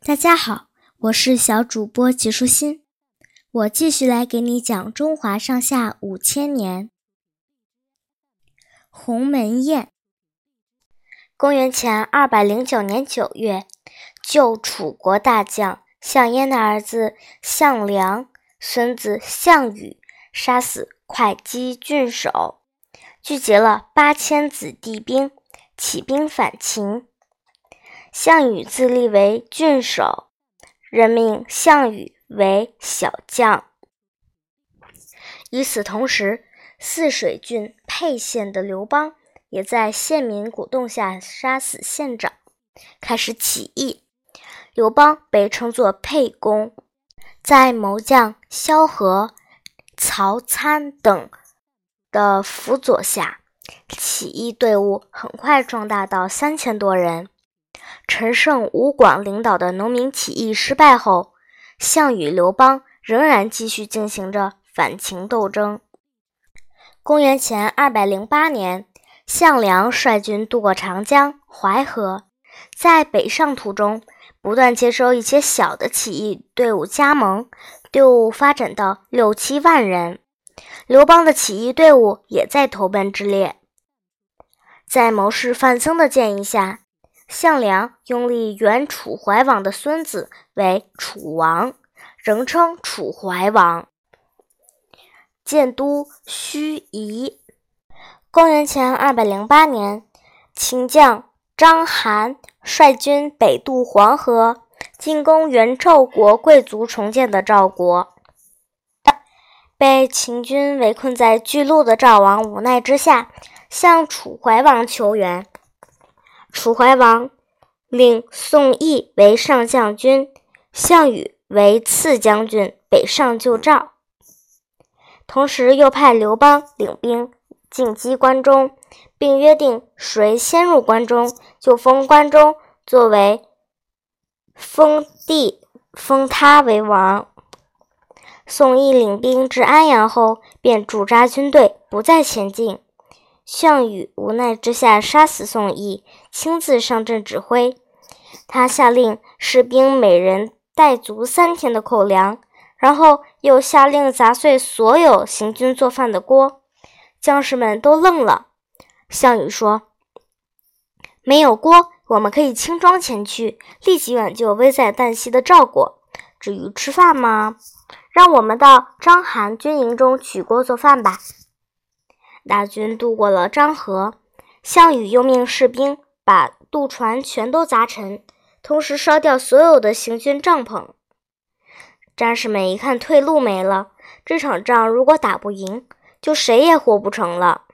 大家好，我是小主播吉舒心，我继续来给你讲中华上下五千年。鸿门宴。公元前二百零九年九月，旧楚国大将项燕的儿子项梁、孙子项羽杀死会稽郡守，聚集了八千子弟兵，起兵反秦。项羽自立为郡守，任命项羽为小将。与此同时，泗水郡沛县的刘邦也在县民鼓动下杀死县长，开始起义。刘邦被称作沛公，在谋将萧何、曹参等的辅佐下，起义队伍很快壮大到三千多人。陈胜、吴广领导的农民起义失败后，项羽、刘邦仍然继续进行着反秦斗争。公元前二百零八年，项梁率军渡过长江、淮河，在北上途中，不断接收一些小的起义队伍加盟，队伍发展到六七万人。刘邦的起义队伍也在投奔之列。在谋士范增的建议下。项梁拥立原楚怀王的孙子为楚王，仍称楚怀王。建都盱眙。公元前二百零八年，秦将章邯率军北渡黄河，进攻原赵国贵族重建的赵国。被秦军围困在巨鹿的赵王无奈之下，向楚怀王求援。楚怀王令宋义为上将军，项羽为次将军北上救赵，同时又派刘邦领兵进击关中，并约定谁先入关中，就封关中作为封地，封他为王。宋义领兵至安阳后，便驻扎军队，不再前进。项羽无奈之下，杀死宋义，亲自上阵指挥。他下令士兵每人带足三天的口粮，然后又下令砸碎所有行军做饭的锅。将士们都愣了。项羽说：“没有锅，我们可以轻装前去，立即挽救危在旦夕的赵国。至于吃饭吗？让我们到章邯军营中取锅做饭吧。”大军渡过了漳河，项羽又命士兵把渡船全都砸沉，同时烧掉所有的行军帐篷。战士们一看退路没了，这场仗如果打不赢，就谁也活不成了。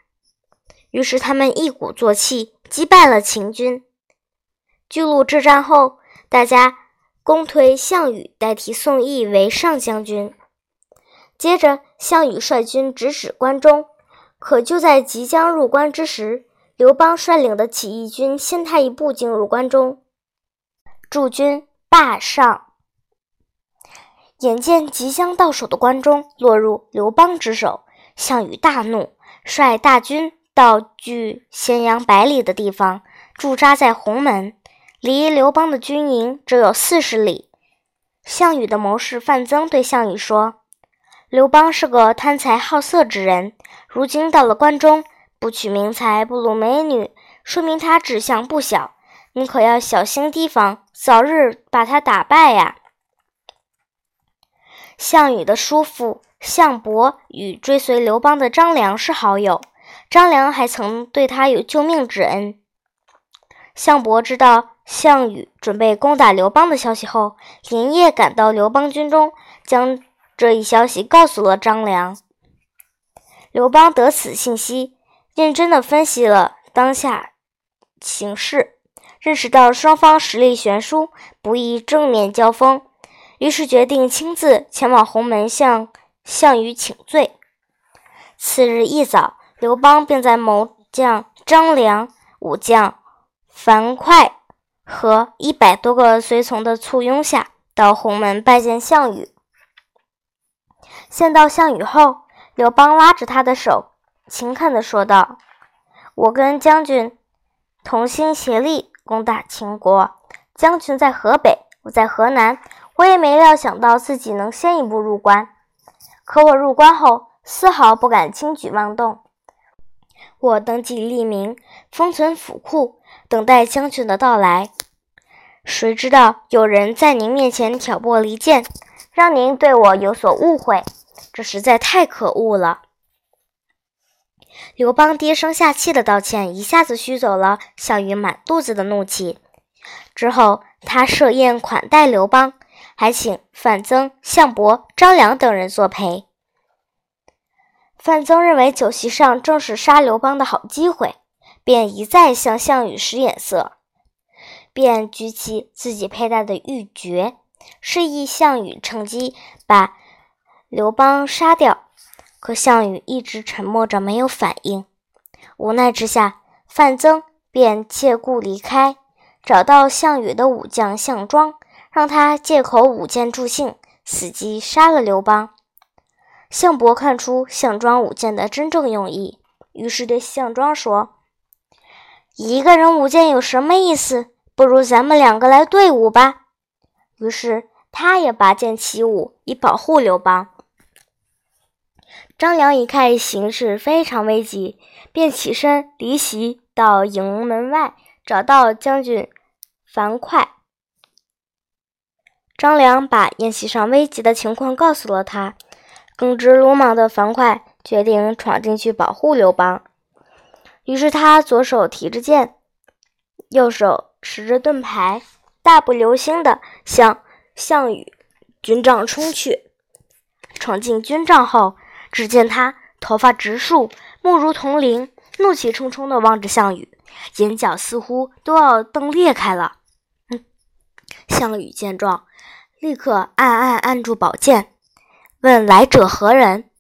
于是他们一鼓作气，击败了秦军。巨鹿之战后，大家公推项羽代替宋义为上将军。接着，项羽率军直指关中。可就在即将入关之时，刘邦率领的起义军先他一步进入关中，驻军霸上。眼见即将到手的关中落入刘邦之手，项羽大怒，率大军到距咸阳百里的地方驻扎在鸿门，离刘邦的军营只有四十里。项羽的谋士范增对项羽说。刘邦是个贪财好色之人，如今到了关中，不取名才，不掳美女，说明他志向不小。你可要小心提防，早日把他打败呀！项羽的叔父项伯与追随刘邦的张良是好友，张良还曾对他有救命之恩。项伯知道项羽准备攻打刘邦的消息后，连夜赶到刘邦军中，将。这一消息告诉了张良。刘邦得此信息，认真的分析了当下形势，认识到双方实力悬殊，不宜正面交锋，于是决定亲自前往鸿门向项羽请罪。次日一早，刘邦便在谋将张良、武将樊哙和一百多个随从的簇拥下，到鸿门拜见项羽。见到项羽后，刘邦拉着他的手，勤恳地说道：“我跟将军同心协力攻打秦国。将军在河北，我在河南，我也没料想到自己能先一步入关。可我入关后，丝毫不敢轻举妄动。我登记立名，封存府库，等待将军的到来。谁知道有人在您面前挑拨离间，让您对我有所误会，这实在太可恶了。刘邦低声下气的道歉，一下子驱走了项羽满肚子的怒气。之后，他设宴款待刘邦，还请范增、项伯、张良等人作陪。范增认为酒席上正是杀刘邦的好机会，便一再向项羽使眼色，便举起自己佩戴的玉珏，示意项羽趁机把刘邦杀掉。可项羽一直沉默着，没有反应。无奈之下，范增便借故离开。找到项羽的武将项庄，让他借口舞剑助兴，伺机杀了刘邦。项伯看出项庄舞剑的真正用意，于是对项庄说：“一个人舞剑有什么意思？不如咱们两个来对舞吧。”于是他也拔剑起舞，以保护刘邦。张良一看形势非常危急，便起身离席，到营门外找到将军。樊哙，张良把宴席上危急的情况告诉了他。耿直鲁莽的樊哙决定闯进去保护刘邦。于是他左手提着剑，右手持着盾牌，大步流星地向项羽军帐冲去。闯进军帐后，只见他头发直竖，目如铜铃，怒气冲冲地望着项羽，眼角似乎都要瞪裂开了。项羽见状，立刻暗暗按住宝剑，问来者何人。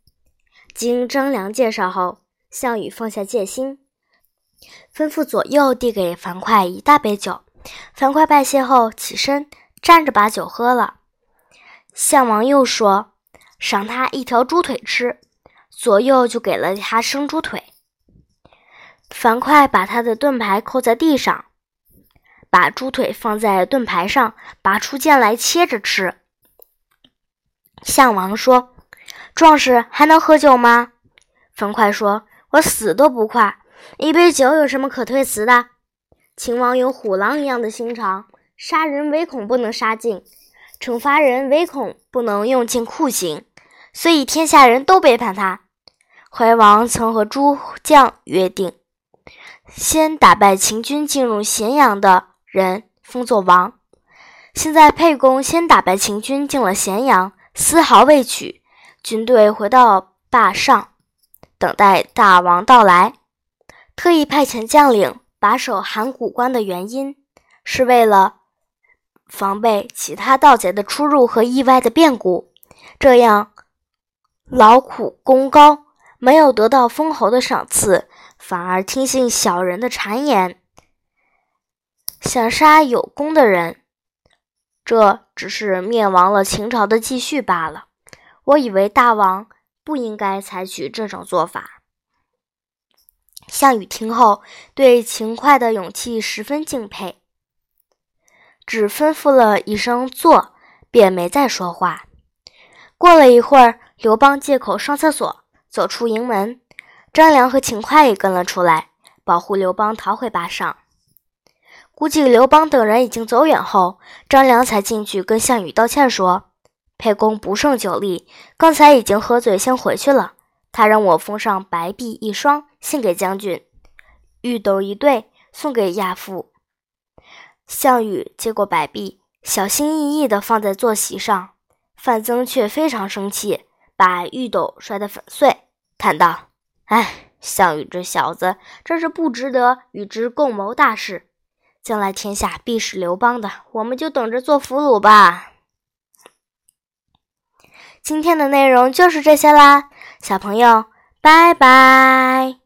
经张良介绍后，项羽放下戒心，吩咐左右递给樊哙一大杯酒。樊哙拜谢后起身，站着把酒喝了。项王又说赏他一条猪腿吃，左右就给了他生猪腿。樊哙把他的盾牌扣在地上。把猪腿放在盾牌上，拔出剑来切着吃。项王说：“壮士还能喝酒吗？”樊哙说：“我死都不跨，一杯酒有什么可推辞的？秦王有虎狼一样的心肠，杀人唯恐不能杀尽，惩罚人唯恐不能用尽酷刑，所以天下人都背叛他。怀王曾和诸将约定，先打败秦军进入咸阳的。”人封作王。现在沛公先打败秦军，进了咸阳，丝毫未取。军队回到霸上，等待大王到来。特意派遣将领把守函谷关的原因，是为了防备其他盗贼的出入和意外的变故。这样劳苦功高，没有得到封侯的赏赐，反而听信小人的谗言。想杀有功的人，这只是灭亡了秦朝的继续罢了。我以为大王不应该采取这种做法。项羽听后，对秦桧的勇气十分敬佩，只吩咐了一声“坐”，便没再说话。过了一会儿，刘邦借口上厕所，走出营门，张良和秦桧也跟了出来，保护刘邦逃回巴上。估计刘邦等人已经走远后，张良才进去跟项羽道歉，说：“沛公不胜酒力，刚才已经喝醉，先回去了。他让我封上白璧一双，献给将军；玉斗一对，送给亚父。”项羽接过白璧，小心翼翼地放在坐席上。范增却非常生气，把玉斗摔得粉碎，叹道：“哎，项羽这小子，真是不值得与之共谋大事。”将来天下必是刘邦的，我们就等着做俘虏吧。今天的内容就是这些啦，小朋友，拜拜。